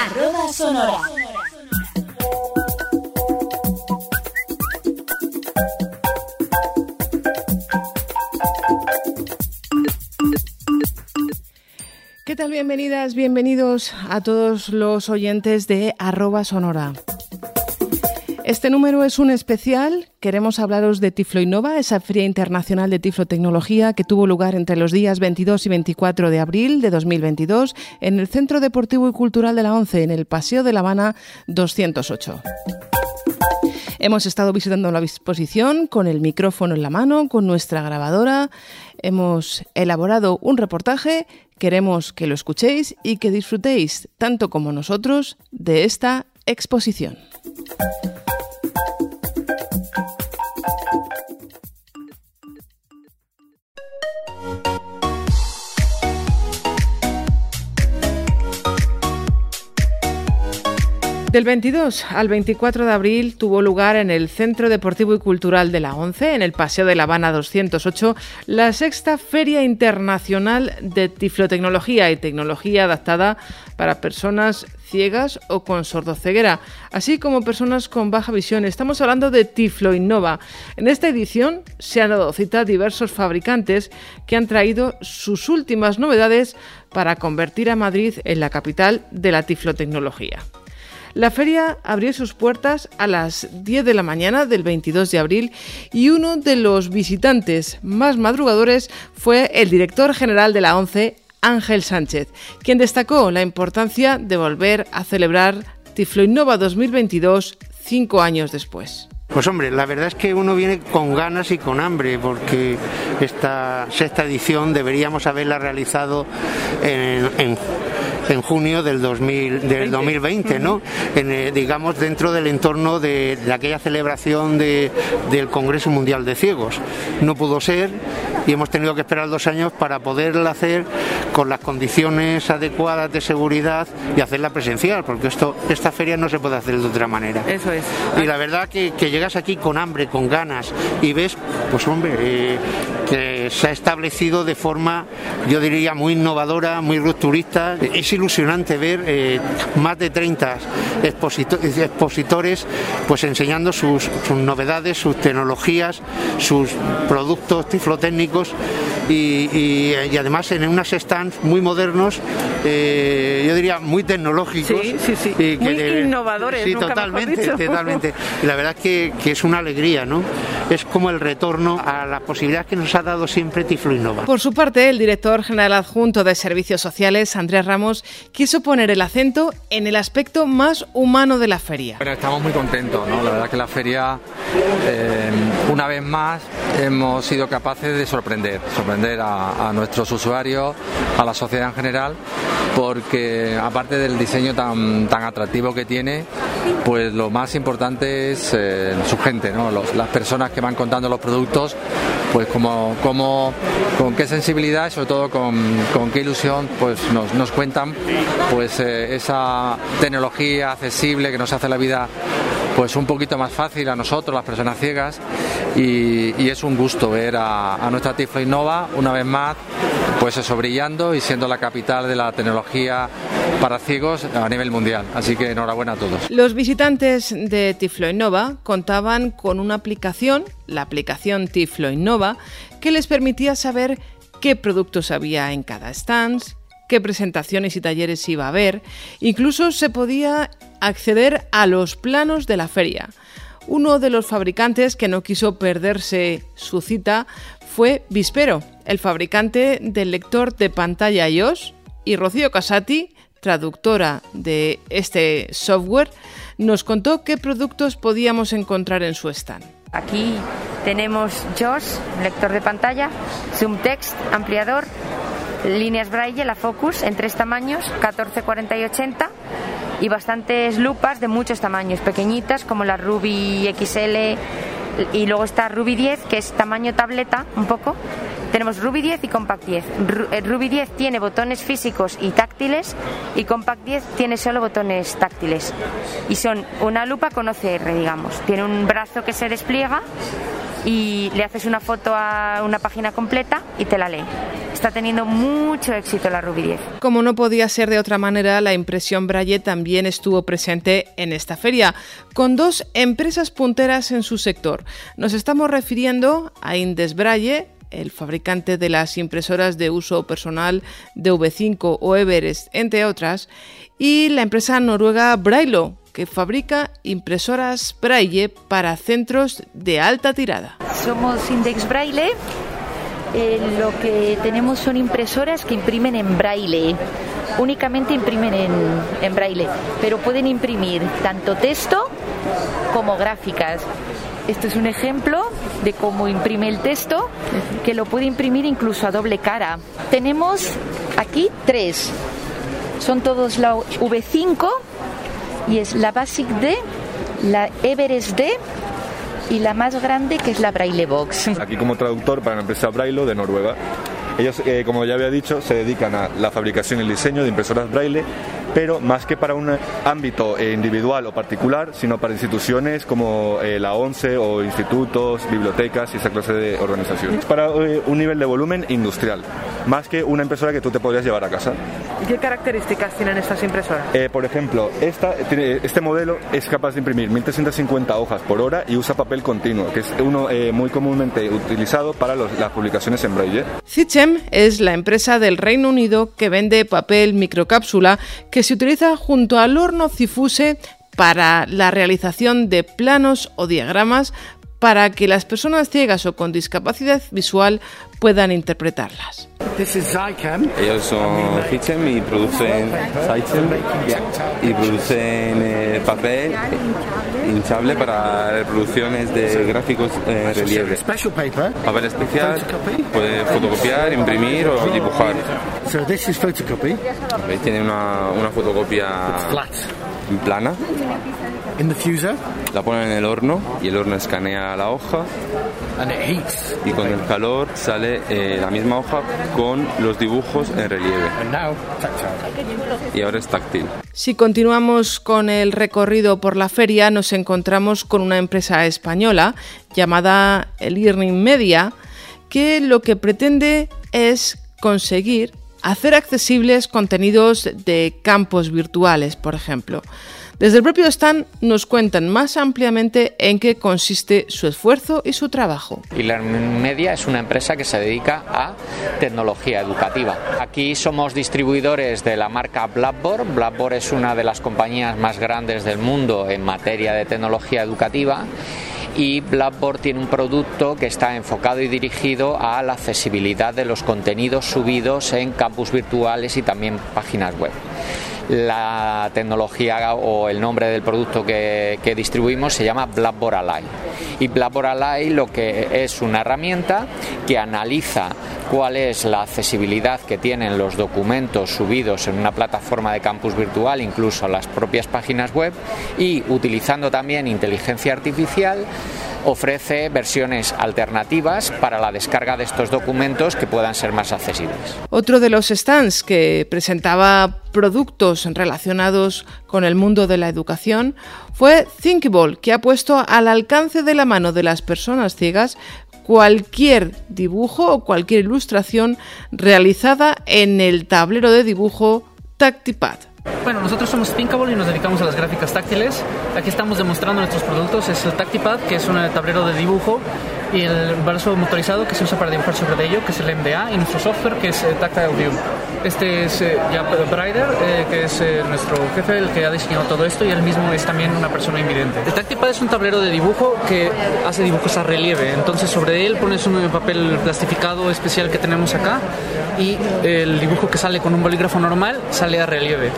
Arroba Sonora. ¿Qué tal? Bienvenidas, bienvenidos a todos los oyentes de arroba sonora. Este número es un especial. Queremos hablaros de Tiflo Innova, esa Feria Internacional de Tiflotecnología que tuvo lugar entre los días 22 y 24 de abril de 2022 en el Centro Deportivo y Cultural de la ONCE, en el Paseo de La Habana 208. Hemos estado visitando la exposición con el micrófono en la mano, con nuestra grabadora. Hemos elaborado un reportaje. Queremos que lo escuchéis y que disfrutéis, tanto como nosotros, de esta exposición. Del 22 al 24 de abril tuvo lugar en el Centro Deportivo y Cultural de la ONCE, en el Paseo de La Habana 208, la sexta Feria Internacional de Tiflotecnología y Tecnología Adaptada para Personas ciegas o con sordoceguera, así como personas con baja visión. Estamos hablando de Tiflo Innova. En esta edición se han dado cita a diversos fabricantes que han traído sus últimas novedades para convertir a Madrid en la capital de la tiflotecnología. La feria abrió sus puertas a las 10 de la mañana del 22 de abril y uno de los visitantes más madrugadores fue el director general de la ONCE, Ángel Sánchez, quien destacó la importancia de volver a celebrar Tiflo Innova 2022 cinco años después. Pues hombre, la verdad es que uno viene con ganas y con hambre porque esta sexta edición deberíamos haberla realizado en en junio del, 2000, del 2020, ¿no? En, eh, digamos dentro del entorno de, aquella celebración de, del Congreso Mundial de Ciegos. No pudo ser y hemos tenido que esperar dos años para poderla hacer con las condiciones adecuadas de seguridad y hacerla presencial, porque esto, esta feria no se puede hacer de otra manera. Eso es. Y la verdad que, llegas aquí con hambre, con ganas y ves, pues hombre, eh, que se ha establecido de forma, yo diría, muy innovadora, muy rupturista. Es ilusionante ver eh, más de 30 expositores pues enseñando sus, novedades, sus tecnologías, sus productos tiflotécnicos y, además en unos stands muy modernos, eh, yo diría muy tecnológicos. Y muy innovadores. Sí, totalmente, totalmente. Y la verdad es que, que, es una alegría, ¿no? Es como el retorno a las posibilidades que nos ha dado siempre Tiflo Innova. Por su parte, el director general adjunto de Servicios Sociales, Andrés Ramos, quiso poner el acento en el aspecto más humano de la feria. Bueno, estamos muy contentos, ¿no? La verdad que la feria, eh, una vez más, hemos sido capaces de sorprender, sorprender a, nuestros usuarios, a la sociedad en general, porque aparte del diseño tan, tan atractivo que tiene, pues lo más importante es eh, su gente, ¿no? las personas que van contando los productos, pues como, como con qué sensibilidad y sobre todo con, con qué ilusión pues nos, nos cuentan pues eh, esa tecnología accesible que nos hace la vida pues un poquito más fácil a nosotros, las personas ciegas, y, es un gusto ver a, nuestra Tiflo Innova una vez más, pues eso, brillando y siendo la capital de la tecnología para ciegos a nivel mundial. Así que enhorabuena a todos. Los visitantes de Tiflo Innova contaban con una aplicación, la aplicación Tiflo Innova, que les permitía saber qué productos había en cada stand, qué presentaciones y talleres iba a haber. Incluso se podía acceder a los planos de la feria. Uno de los fabricantes que no quiso perderse su cita fue Vispero, el fabricante del lector de pantalla iOS, y Rocío Casati, traductora de este software, nos contó qué productos podíamos encontrar en su stand. Aquí tenemos JOS, lector de pantalla, Zoom Text, ampliador, líneas braille, la Focus en tres tamaños, 14, 40 y 80 y bastantes lupas de muchos tamaños, pequeñitas como la Ruby XL y luego está Ruby 10 que es tamaño tableta un poco. Tenemos Ruby 10 y Compact 10. Eh, Ruby 10 tiene botones físicos y táctiles y Compact 10 tiene solo botones táctiles. Y son una lupa con OCR, digamos. Tiene un brazo que se despliega y le haces una foto a una página completa y te la lee. Está teniendo mucho éxito la Ruby 10. Como no podía ser de otra manera, la impresión Braille también estuvo presente en esta feria, con dos empresas punteras en su sector. Nos estamos refiriendo a Indes Braille, el fabricante de las impresoras de uso personal de V5 o Everest, entre otras, y la empresa noruega Brailo, que fabrica impresoras Braille para centros de alta tirada. Somos Index Braille. Eh, lo que tenemos son impresoras que imprimen en braille. Únicamente imprimen en, en braille, pero pueden imprimir tanto texto como gráficas. Esto es un ejemplo de cómo imprime el texto, que lo puede imprimir incluso a doble cara. Tenemos aquí tres. Son todos la V5 y es la Basic D, la Everest D y la más grande que es la Braille Box. Aquí como traductor para la empresa Braille de Noruega. Ellos, eh, como ya había dicho, se dedican a la fabricación y el diseño de impresoras Braille pero más que para un ámbito eh, individual o particular, sino para instituciones como eh, la ONCE o institutos, bibliotecas y esa clase de organizaciones. Para eh, un nivel de volumen industrial, más que una impresora que tú te podrías llevar a casa. ¿Y qué características tienen estas impresoras? por ejemplo, esta, este modelo es capaz de imprimir 1350 hojas por hora y usa papel continuo, que es uno muy comúnmente utilizado para las publicaciones en braille. Zichem es la empresa del Reino Unido que vende papel microcápsula que se utiliza junto al horno Cifuse para la realización de planos o diagramas para que las personas ciegas o con discapacidad visual puedan interpretarlas. Ellos son Hitchem y producen y producen eh, papel hinchable para reproducciones de gráficos en relieve. Papel especial, puede fotocopiar, imprimir o dibujar. Tiene una, una fotocopia plana. La ponen en el horno y el horno escanea la hoja. Y con el calor sale eh, la misma hoja con los dibujos en relieve. Y ahora es táctil. Si continuamos con el recorrido por la feria, nos encontramos con una empresa española llamada Learning Media, que lo que pretende es conseguir hacer accesibles contenidos de campos virtuales, por ejemplo. Desde el propio stand nos cuentan más ampliamente en qué consiste su esfuerzo y su trabajo. Y Media es una empresa que se dedica a tecnología educativa. Aquí somos distribuidores de la marca Blackboard. Blackboard es una de las compañías más grandes del mundo en materia de tecnología educativa y Blackboard tiene un producto que está enfocado y dirigido a la accesibilidad de los contenidos subidos en campus virtuales y también páginas web la tecnología o el nombre del producto que, distribuimos se llama Blackboard Ally. Y Blackboard Ally lo que es una herramienta que analiza cuál es la accesibilidad que tienen los documentos subidos en una plataforma de campus virtual, incluso las propias páginas web, y utilizando también inteligencia artificial, ofrece versiones alternativas para la descarga de estos documentos que puedan ser más accesibles. Otro de los stands que presentaba productos relacionados con el mundo de la educación fue Thinkable, que ha puesto al alcance de la mano de las personas ciegas cualquier dibujo o cualquier ilustración realizada en el tablero de dibujo Tactipad. Bueno, nosotros somos Thinkable y nos dedicamos a las gráficas táctiles. Aquí estamos demostrando nuestros productos. Es el Tactipad, que es un tablero de dibujo, y el brazo motorizado que se usa para dibujar sobre ello, que es el MDA, y nuestro software, que es eh, Tactile View. Este es eh, ya Brider, eh, que es nuestro jefe, el que ha diseñado todo esto, y él mismo es también una persona invidente. El Tactipad es un tablero de dibujo que hace dibujos a relieve. Entonces, sobre él pones un papel plastificado especial que tenemos acá, y el dibujo que sale con un bolígrafo normal sale a relieve.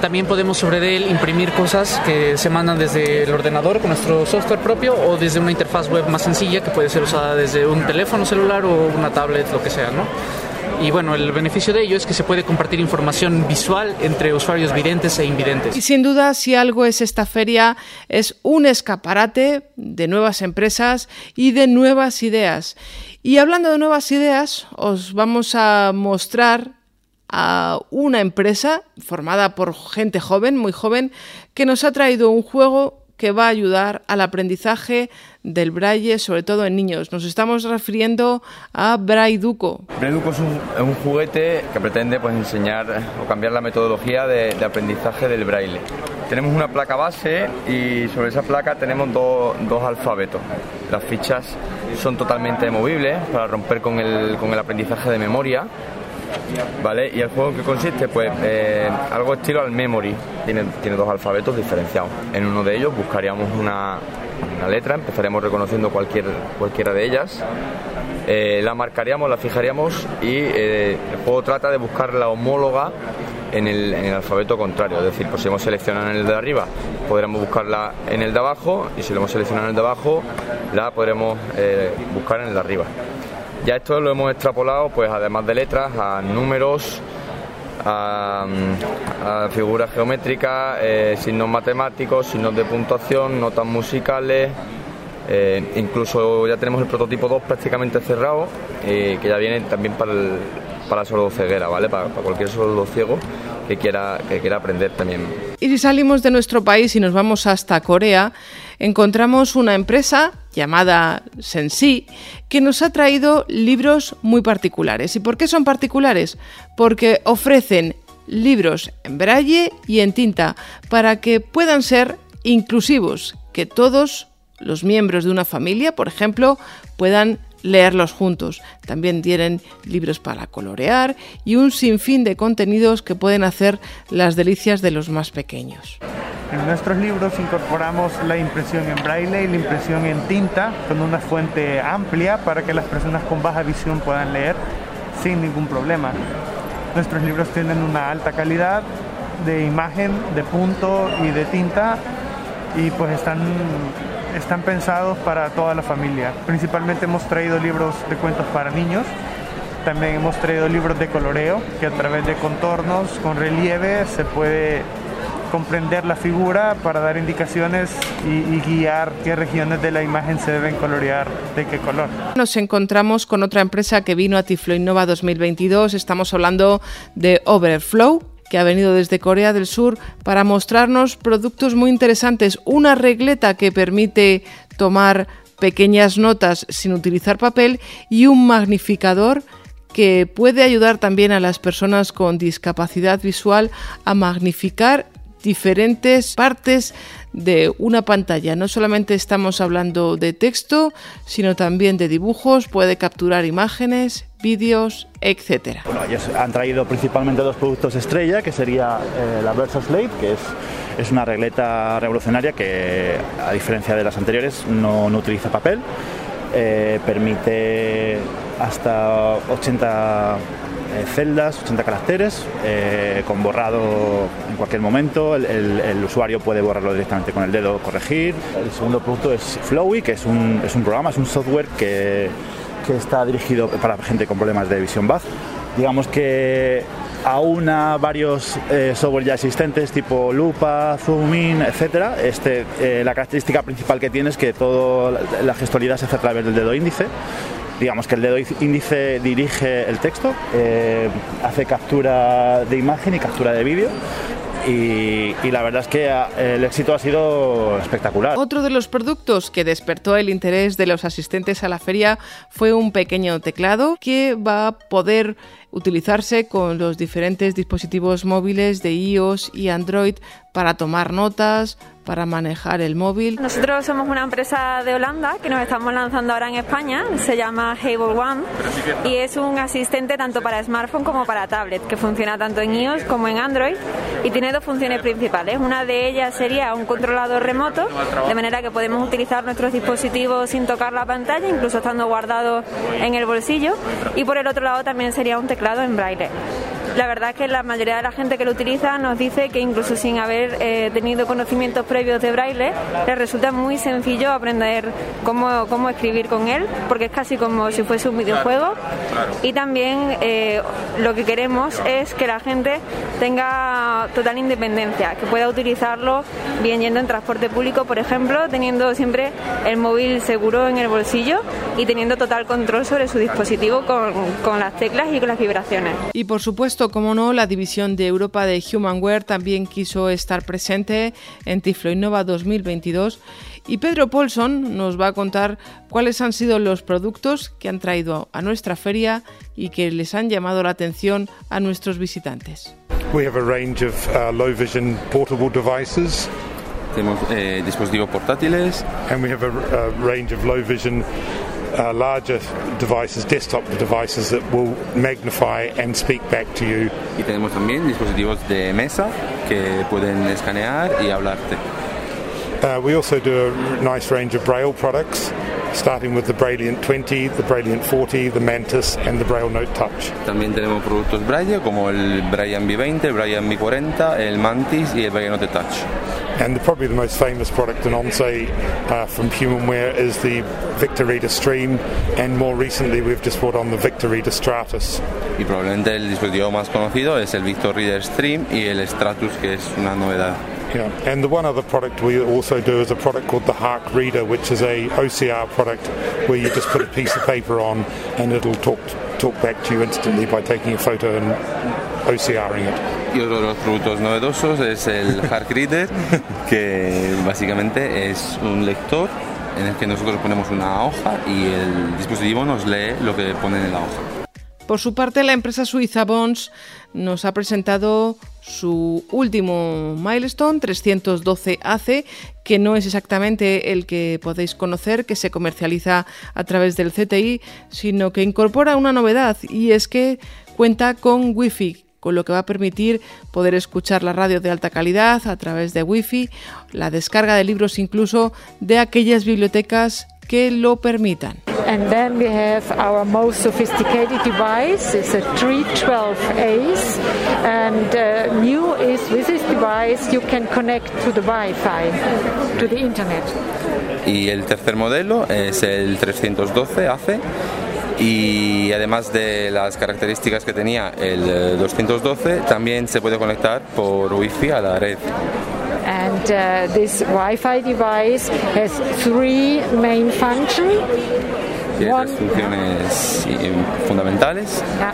También podemos sobre él imprimir cosas que se mandan desde el ordenador con nuestro software propio o desde una interfaz web más sencilla que puede ser usada desde un teléfono celular o una tablet, lo que sea, ¿no? Y bueno, el beneficio de ello es que se puede compartir información visual entre usuarios videntes e invidentes. Y sin duda, si algo es esta feria, es un escaparate de nuevas empresas y de nuevas ideas. Y hablando de nuevas ideas, os vamos a mostrar a una empresa formada por gente joven, muy joven, que nos ha traído un juego que va a ayudar al aprendizaje del braille, sobre todo en niños. Nos estamos refiriendo a Braille-Duco. Braille-Duco es un, juguete que pretende pues, enseñar o cambiar la metodología de, aprendizaje del braille. Tenemos una placa base y sobre esa placa tenemos dos alfabetos. Las fichas son totalmente movibles para romper con el, con el aprendizaje de memoria ¿Vale? ¿Y el juego que consiste? Pues eh, algo estilo al memory. Tiene, tiene dos alfabetos diferenciados. En uno de ellos buscaríamos una, letra, empezaríamos reconociendo cualquier, cualquiera de ellas. Eh, la marcaríamos, la fijaríamos y eh, el juego trata de buscar la homóloga en el, en el, alfabeto contrario. Es decir, pues si hemos seleccionado en el de arriba, podremos buscarla en el de abajo y si lo hemos seleccionado en el de abajo, la podremos buscar en el de arriba. Ya esto lo hemos extrapolado, pues además de letras, a números, a, figuras geométricas, eh, signos matemáticos, signos de puntuación, notas musicales. Eh, incluso ya tenemos el prototipo 2 prácticamente cerrado, eh, que ya viene también para el, para ceguera, ¿vale? Para, para cualquier sordo ciego que quiera, que quiera aprender también. Y si salimos de nuestro país y nos vamos hasta Corea, encontramos una empresa llamada Sensi que nos ha traído libros muy particulares. ¿Y por qué son particulares? Porque ofrecen libros en braille y en tinta para que puedan ser inclusivos, que todos los miembros de una familia, por ejemplo, puedan leerlos juntos. También tienen libros para colorear y un sinfín de contenidos que pueden hacer las delicias de los más pequeños. En nuestros libros incorporamos la impresión en braille y la impresión en tinta con una fuente amplia para que las personas con baja visión puedan leer sin ningún problema. Nuestros libros tienen una alta calidad de imagen, de punto y de tinta y pues están están pensados para toda la familia. Principalmente hemos traído libros de cuentos para niños, también hemos traído libros de coloreo, que a través de contornos con relieve se puede comprender la figura para dar indicaciones y, guiar qué regiones de la imagen se deben colorear, de qué color. Nos encontramos con otra empresa que vino a Tiflo Innova 2022, estamos hablando de Overflow, que ha venido desde Corea del Sur para mostrarnos productos muy interesantes. Una regleta que permite tomar pequeñas notas sin utilizar papel y un magnificador que puede ayudar también a las personas con discapacidad visual a magnificar diferentes partes de una pantalla. No solamente estamos hablando de texto, sino también de dibujos, puede capturar imágenes, vídeos, etc. Bueno, ellos han traído principalmente dos productos estrella, que sería eh, la Versa Slate, que es, es, una regleta revolucionaria que, a diferencia de las anteriores, no, utiliza papel. Eh, permite hasta 80 eh, celdas, 80 caracteres, eh, con borrado en cualquier momento. El, usuario puede borrarlo directamente con el dedo, corregir. El segundo producto es Flowy, que es un, es un programa, es un software que, que está dirigido para gente con problemas de visión BAZ. Digamos que aúna varios eh, software ya existentes tipo Lupa, Zoom In, etc. Este, la característica principal que tiene es que toda la gestualidad se hace a través del dedo índice digamos que el dedo índice dirige el texto, eh, hace captura de imagen y captura de vídeo. Y, la verdad es que ah, el éxito ha sido espectacular. Otro de los productos que despertó el interés de los asistentes a la feria fue un pequeño teclado que va a poder utilizarse con los diferentes dispositivos móviles de iOS y Android para tomar notas, para manejar el móvil. Nosotros somos una empresa de Holanda que nos estamos lanzando ahora en España, se llama Hable One y es un asistente tanto para smartphone como para tablet que funciona tanto en iOS como en Android y tiene dos funciones principales. Una de ellas sería un controlador remoto, de manera que podemos utilizar nuestros dispositivos sin tocar la pantalla, incluso estando guardados en el bolsillo y por el otro lado también sería un teclado en braille. La verdad es que la mayoría de la gente que lo utiliza nos dice que incluso sin haber eh, tenido conocimientos previos de braille, les resulta muy sencillo aprender cómo, cómo, escribir con él, porque es casi como si fuese un videojuego. Y también eh, lo que queremos es que la gente tenga total independencia, que pueda utilizarlo bien yendo en transporte público, por ejemplo, teniendo siempre el móvil seguro en el bolsillo y teniendo total control sobre su dispositivo con, con las teclas y con las vibraciones. Y por supuesto, agosto, como no, la división de Europa de Humanware también quiso estar presente en Tiflo Innova 2022 y Pedro Paulson nos va a contar cuáles han sido los productos que han traído a nuestra feria y que les han llamado la atención a nuestros visitantes. We have a range of uh, low vision portable devices. Tenemos eh, dispositivos portátiles. And we have a, a range of low vision uh, larger devices, desktop devices that will magnify and speak back to you. Y tenemos también dispositivos de mesa que pueden escanear y hablarte. Uh, we also do a nice range of Braille products, starting with the Brailliant 20, the Brailliant 40, the Mantis, and the Braille Note Touch. También tenemos productos Braille como el Braille B20, el Braille B40, el Mantis y el Braille Note Touch. And the, probably the most famous product in ONSE uh, from Humanware is the Victor Reader Stream, and more recently we've just brought on the Victor Reader Stratus. Y probablemente el dispositivo más conocido es el Victor Reader Stream y el Stratus, que es una novedad. Yeah, and the one other product we also do is a product called the Hark Reader, which is a OCR product where you just put a piece of paper on and it'll talk talk back to you instantly by taking a photo and OCRing it. Y otro de los productos novedosos es el Hark Reader, que básicamente es un lector en el que nosotros ponemos una hoja y el dispositivo nos lee lo que pone en la hoja. Por su parte, la empresa suiza Bons nos ha presentado su último milestone 312AC, que no es exactamente el que podéis conocer, que se comercializa a través del CTI, sino que incorpora una novedad y es que cuenta con Wi-Fi con lo que va a permitir poder escuchar la radio de alta calidad a través de Wi-Fi, la descarga de libros incluso de aquellas bibliotecas que lo permitan. And then we have our most sophisticated device. It's a 312 Ace. And uh, new is with this device you can connect to the Wi-Fi, to the internet. Y el tercer modelo es el 312 AC y además de las características que tenía el 212 también se puede conectar por wifi a la red and uh, this Wi-Fi device has three main functions. Tiene tres funciones fundamentales. Yeah.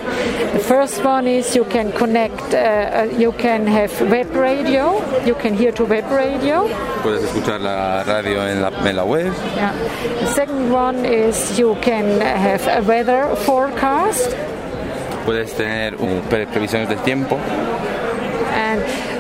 The first one is you can connect, uh, you can have web radio, you can hear to web radio. Puedes escuchar la radio en la, en la web. Yeah. The second one is you can have a weather forecast. Puedes tener un, pre previsiones del tiempo.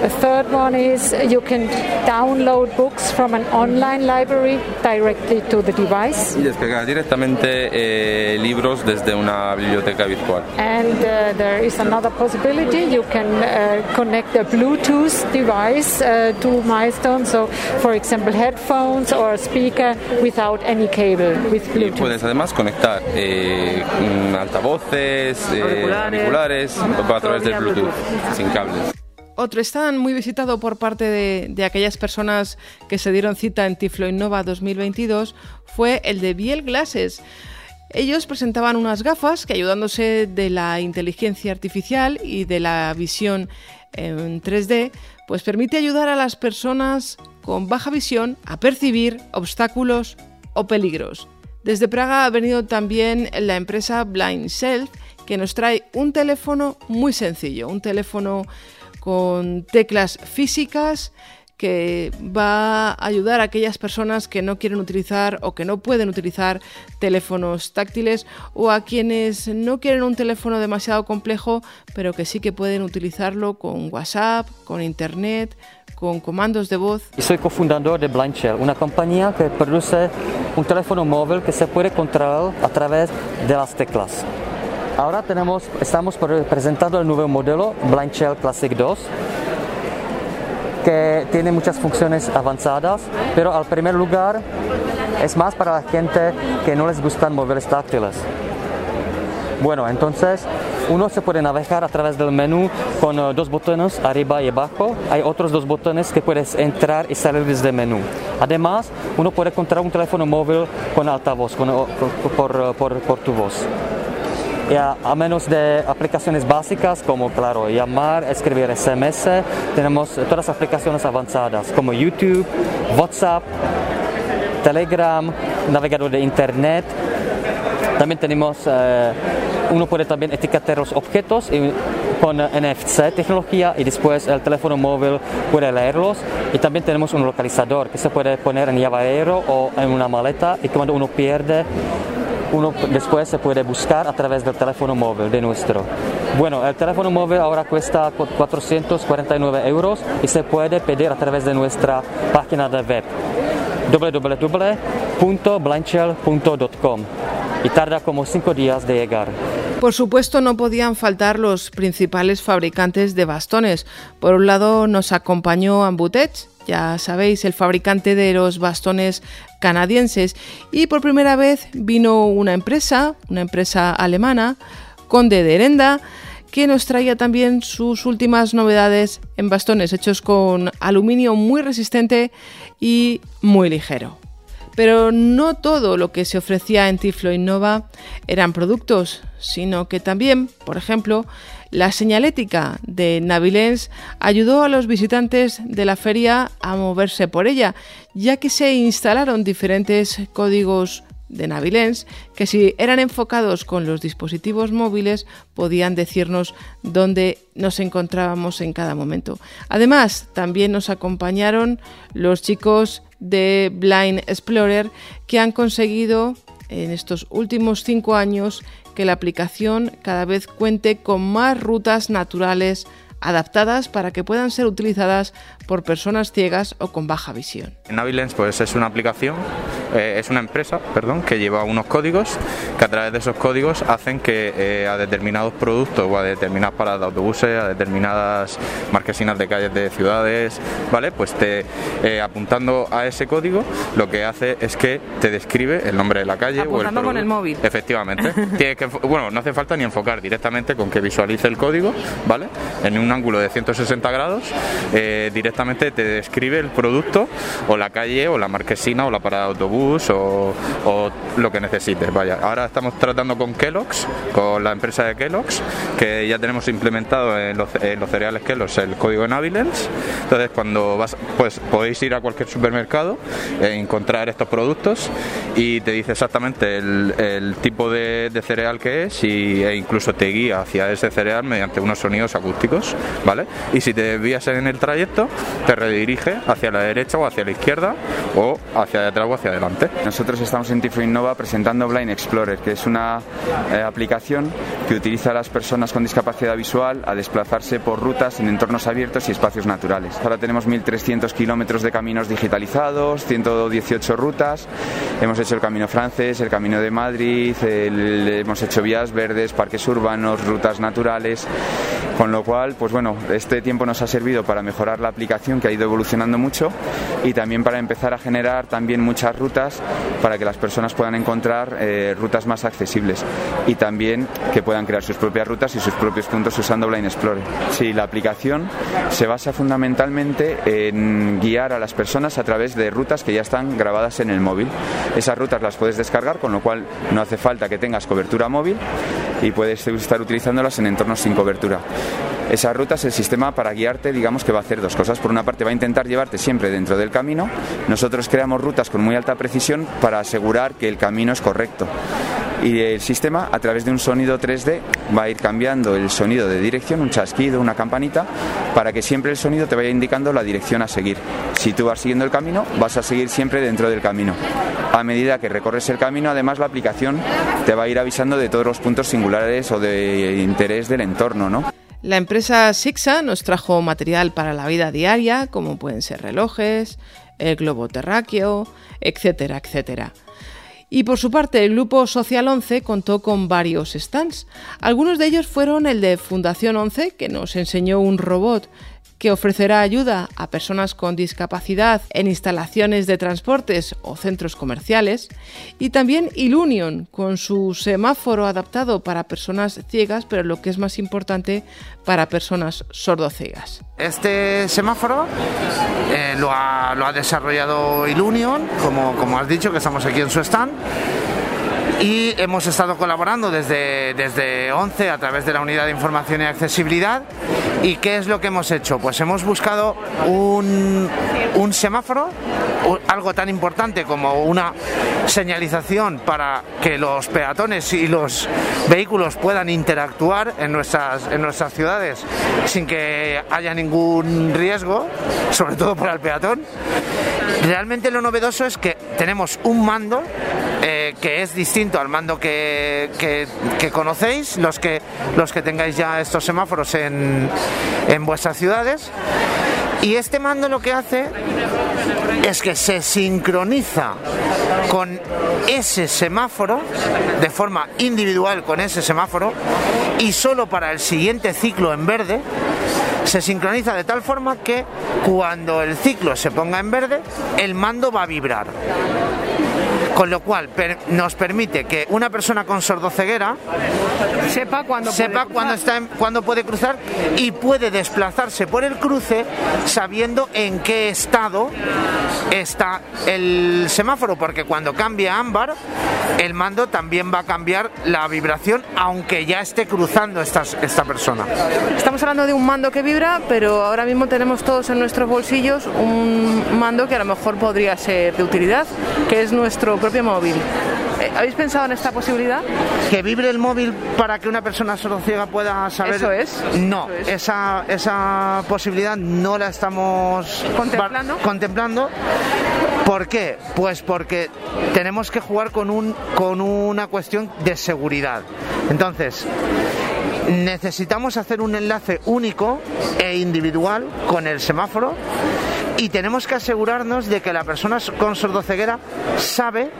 The third one is you can download books from an online library directly to the device. Y descargar directamente eh, libros desde una biblioteca virtual. And uh, there is another possibility. You can uh, connect a Bluetooth device uh, to Milestone. So, for example, headphones or a speaker without any cable with Bluetooth. Y puedes además conectar eh, altavoces, eh, auriculares, auriculares a través del Bluetooth, sin cables. Otro stand muy visitado por parte de, de, aquellas personas que se dieron cita en Tiflo Innova 2022 fue el de Biel Glasses. Ellos presentaban unas gafas que ayudándose de la inteligencia artificial y de la visión en 3D, pues permite ayudar a las personas con baja visión a percibir obstáculos o peligros. Desde Praga ha venido también la empresa Blind Self, que nos trae un teléfono muy sencillo, un teléfono con teclas físicas que va a ayudar a aquellas personas que no quieren utilizar o que no pueden utilizar teléfonos táctiles o a quienes no quieren un teléfono demasiado complejo pero que sí que pueden utilizarlo con WhatsApp, con Internet, con comandos de voz. Soy cofundador de Blind Shell, una compañía que produce un teléfono móvil que se puede controlar a través de las teclas. Ahora tenemos, estamos presentando el nuevo modelo Blind Shell Classic 2 que tiene muchas funciones avanzadas, pero al primer lugar es más para la gente que no les gustan móviles táctiles. Bueno, entonces uno se puede navegar a través del menú con uh, dos botones arriba y abajo. Hay otros dos botones que puedes entrar y salir desde el menú. Además, uno puede encontrar un teléfono móvil con altavoz, con, por, por, por tu voz. A, menos de aplicaciones básicas como, claro, llamar, escribir SMS, tenemos todas las aplicaciones avanzadas como YouTube, WhatsApp, Telegram, navegador de Internet. También tenemos, eh, uno puede también etiquetar los objetos con NFC tecnología y después el teléfono móvil puede leerlos. Y también tenemos un localizador que se puede poner en llavero o en una maleta y cuando uno pierde uno después se puede buscar a través del teléfono móvil de nuestro. Bueno, el teléfono móvil ahora cuesta 449 euros y se puede pedir a través de nuestra página de web www.blanchel.com y tarda como 5 días de llegar. Por supuesto, no podían faltar los principales fabricantes de bastones. Por un lado, nos acompañó Ambutech, ya sabéis, el fabricante de los bastones canadienses, y por primera vez vino una empresa, una empresa alemana, Conde de Herenda, que nos traía también sus últimas novedades en bastones hechos con aluminio muy resistente y muy ligero. Pero no todo lo que se ofrecía en Tiflo Innova eran productos, sino que también, por ejemplo, la señalética de Navilens ayudó a los visitantes de la feria a moverse por ella, ya que se instalaron diferentes códigos de Navilens que si eran enfocados con los dispositivos móviles podían decirnos dónde nos encontrábamos en cada momento. Además, también nos acompañaron los chicos de Blind Explorer que han conseguido en estos últimos cinco años que la aplicación cada vez cuente con más rutas naturales adaptadas para que puedan ser utilizadas por personas ciegas o con baja visión. Navilens pues es una aplicación, eh, es una empresa, perdón, que lleva unos códigos que a través de esos códigos hacen que eh, a determinados productos o a determinadas paradas de autobuses, a determinadas marquesinas de calles de ciudades, ¿vale? Pues te eh, apuntando a ese código lo que hace es que te describe el nombre de la calle apuntando o el con el móvil. Efectivamente. que, bueno, no hace falta ni enfocar directamente con que visualice el código, ¿vale? En un ángulo de 160 grados directamente te describe el producto o la calle o la marquesina o la parada de autobús o, lo que necesites. Vaya, ahora estamos tratando con Kellogg's, con la empresa de Kellogg's, que ya tenemos implementado en los, cereales Kellogg's el código Navilens. Entonces, cuando vas, pues podéis ir a cualquier supermercado e encontrar estos productos y te dice exactamente el, tipo de, cereal que es y, e incluso te guía hacia ese cereal mediante unos sonidos acústicos, ¿vale? Y si te desvías en el trayecto, te redirige hacia la derecha o hacia la izquierda o hacia atrás o hacia adelante. Nosotros estamos en Tiflo Innova presentando Blind Explorer, que es una eh, aplicación que utiliza a las personas con discapacidad visual a desplazarse por rutas en entornos abiertos y espacios naturales. Ahora tenemos 1.300 kilómetros de caminos digitalizados, 118 rutas. Hemos hecho el camino francés, el camino de Madrid, hemos hecho vías verdes, parques urbanos, rutas naturales. Con lo cual, pues bueno, este tiempo nos ha servido para mejorar la aplicación que ha ido evolucionando mucho y también para empezar a generar también muchas rutas para que las personas puedan encontrar eh, rutas más accesibles y también que puedan crear sus propias rutas y sus propios puntos usando Blind Explorer. La aplicación se basa fundamentalmente en guiar a las personas a través de rutas que ya están grabadas en el móvil. Esas rutas las puedes descargar, con lo cual no hace falta que tengas cobertura móvil y puedes estar utilizándolas en entornos sin cobertura. Esa ruta es el sistema para guiarte, digamos que va a hacer dos cosas. Por una parte va a intentar llevarte siempre dentro del camino. Nosotros creamos rutas con muy alta precisión para asegurar que el camino es correcto. Y el sistema, a través de un sonido 3D, va a ir cambiando el sonido de dirección, un chasquido, una campanita, para que siempre el sonido te vaya indicando la dirección a seguir. Si tú vas siguiendo el camino, vas a seguir siempre dentro del camino. A medida que recorres el camino, además la aplicación te va a ir avisando de todos los puntos singulares o de interés del entorno, ¿no? La empresa Sixa nos trajo material para la vida diaria, como pueden ser relojes, el globo terráqueo, etcétera, etcétera. Y por su parte, el grupo Social 11 contó con varios stands. Algunos de ellos fueron el de Fundación 11, que nos enseñó un robot que ofrecerá ayuda a personas con discapacidad en instalaciones de transportes o centros comerciales, y también Ilunion, con su semáforo adaptado para personas ciegas, pero lo que es más importante, para personas sordociegas. Este semáforo eh, lo, ha, lo, ha, desarrollado Ilunion, como, como has dicho, que estamos aquí en su stand y hemos estado colaborando desde, desde 11 a través de la Unidad de Información y Accesibilidad. ¿Y qué es lo que hemos hecho? Pues hemos buscado un, un semáforo, algo tan importante como una señalización para que los peatones y los vehículos puedan interactuar en nuestras, en nuestras ciudades sin que haya ningún riesgo, sobre todo para el peatón. Realmente lo novedoso es que tenemos un mando eh, que es distinto al mando que, conocéis, los que, los que tengáis ya estos semáforos en, en vuestras ciudades. Y este mando lo que hace es que se sincroniza con ese semáforo de forma individual con ese semáforo y solo para el siguiente ciclo en verde se sincroniza de tal forma que cuando el ciclo se ponga en verde el mando va a vibrar con lo cual nos permite que una persona con sordoceguera sepa cuándo sepa cuándo está cuándo puede cruzar y puede desplazarse por el cruce sabiendo en qué estado está el semáforo porque cuando cambie a ámbar el mando también va a cambiar la vibración aunque ya esté cruzando esta, esta persona. Estamos hablando de un mando que vibra, pero ahora mismo tenemos todos en nuestros bolsillos un mando que a lo mejor podría ser de utilidad, que es nuestro propio móvil. Eh, ¿Habéis pensado en esta posibilidad? ¿Que vibre el móvil para que una persona sorociega pueda saber? Eso es. No, Esa, esa posibilidad no la estamos contemplando. contemplando. ¿Por qué? Pues porque tenemos que jugar con, un, con una cuestión de seguridad. Entonces, necesitamos hacer un enlace único e individual con el semáforo y tenemos que asegurarnos de que la persona con sordoceguera sabe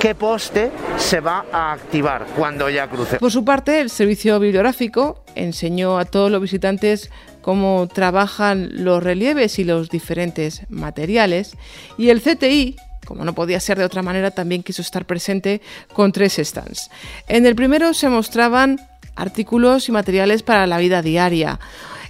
qué poste se va a activar cuando ya cruce. Por su parte, el servicio bibliográfico enseñó a todos los visitantes cómo trabajan los relieves y los diferentes materiales y el CTI como no podía ser de otra manera, también quiso estar presente con tres stands. En el primero se mostraban artículos y materiales para la vida diaria.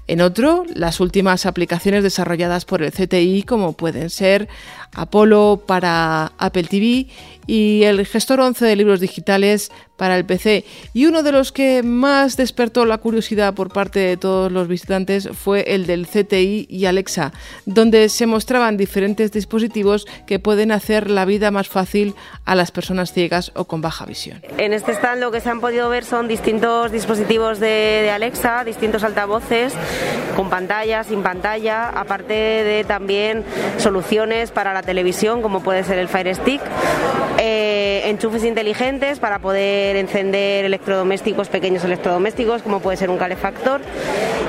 En otro, las últimas aplicaciones desarrolladas por el CTI, como pueden ser Apolo para Apple TV y el gestor 11 de libros digitales para el PC. Y uno de los que más despertó la curiosidad por parte de todos los visitantes fue el del CTI y Alexa, donde se mostraban diferentes dispositivos que pueden hacer la vida más fácil a las personas ciegas o con baja visión. En este stand lo que se han podido ver son distintos dispositivos de, Alexa, distintos altavoces con pantalla, sin pantalla, aparte de también soluciones para la televisión como puede ser el Fire Stick eh, enchufes inteligentes para poder encender electrodomésticos, pequeños electrodomésticos, como puede ser un calefactor.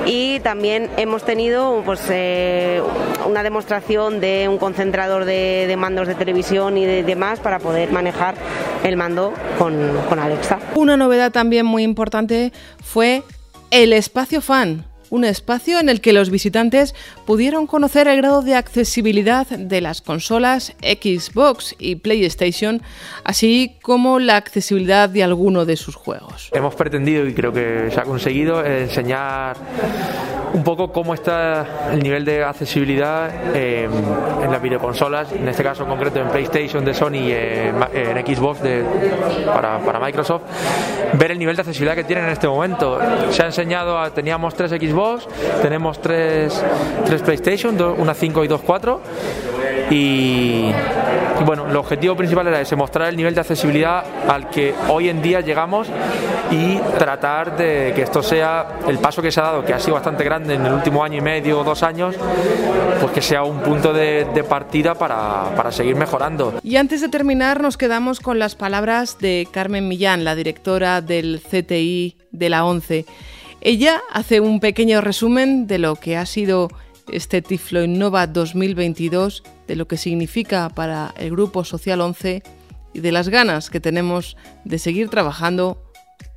Y también hemos tenido pues, eh, una demostración de un concentrador de, mandos de televisión y de, demás para poder manejar el mando con Alexa. Una novedad también muy importante fue el espacio fan un espacio en el que los visitantes pudieron conocer el grado de accesibilidad de las consolas Xbox y PlayStation, así como la accesibilidad de alguno de sus juegos. Hemos pretendido, y creo que se ha conseguido, enseñar un poco cómo está el nivel de accesibilidad en, las videoconsolas, en este caso concreto en PlayStation de Sony y en, Xbox de, para, para, Microsoft, ver el nivel de accesibilidad que tienen en este momento. Se ha enseñado, a, teníamos tres Xbox, tenemos tres, tres PlayStation, una 5 y dos 4 y, bueno, el objetivo principal era ese, mostrar el nivel de accesibilidad al que hoy en día llegamos y tratar de que esto sea el paso que se ha dado, que ha sido bastante grande en el último año y medio o dos años, pues que sea un punto de, partida para, para seguir mejorando. Y antes de terminar nos quedamos con las palabras de Carmen Millán, la directora del CTI de la ONCE. Ella hace un pequeño resumen de lo que ha sido este Tiflo Innova 2022, de lo que significa para el Grupo Social 11 y de las ganas que tenemos de seguir trabajando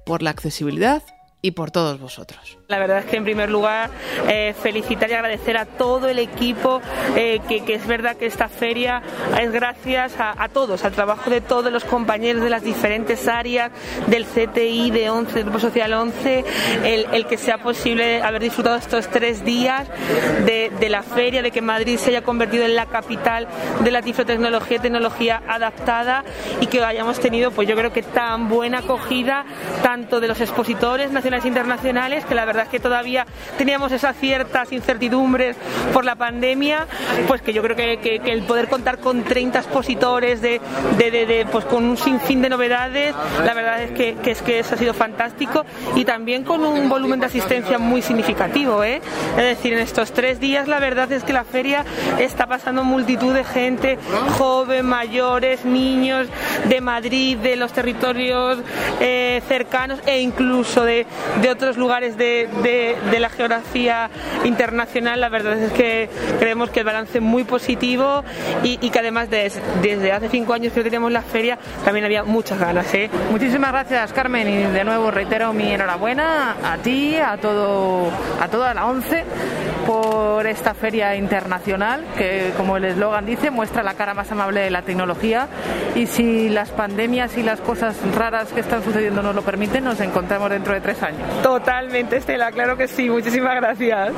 por la accesibilidad y por todos vosotros. La verdad es que en primer lugar eh, felicitar y agradecer a todo el equipo, eh, que, es verdad que esta feria es gracias a, todos, al trabajo de todos los compañeros de las diferentes áreas del CTI, de 11, del Grupo Social 11, el, que sea posible haber disfrutado estos tres días de, la feria, de que Madrid se haya convertido en la capital de la tiflotecnología tecnología adaptada y que hayamos tenido, pues yo creo que tan buena acogida tanto de los expositores nacionales e internacionales, que la verdad que todavía teníamos esas ciertas incertidumbres por la pandemia, pues que yo creo que, el poder contar con 30 expositores de, pues con un sinfín de novedades, la verdad es que, es que eso ha sido fantástico y también con un volumen de asistencia muy significativo, ¿eh? Es decir, en estos tres días la verdad es que la feria está pasando multitud de gente, joven, mayores, niños, de Madrid, de los territorios eh, cercanos e incluso de otros lugares de, de- de la geografía internacional. La verdad es que creemos que el balance es muy positivo y, que además des- desde hace cinco años que teníamos la feria también había muchas ganas. ¿eh? Muchísimas gracias, Carmen, y de nuevo reitero mi enhorabuena a ti, a todo, a toda la ONCE por esta feria internacional que, como el eslogan dice, muestra la cara más amable de la tecnología y si las pandemias y las cosas raras que están sucediendo nos lo permiten, nos encontramos dentro de tres años. Totalmente, Estela, claro que sí. Muchísimas gracias.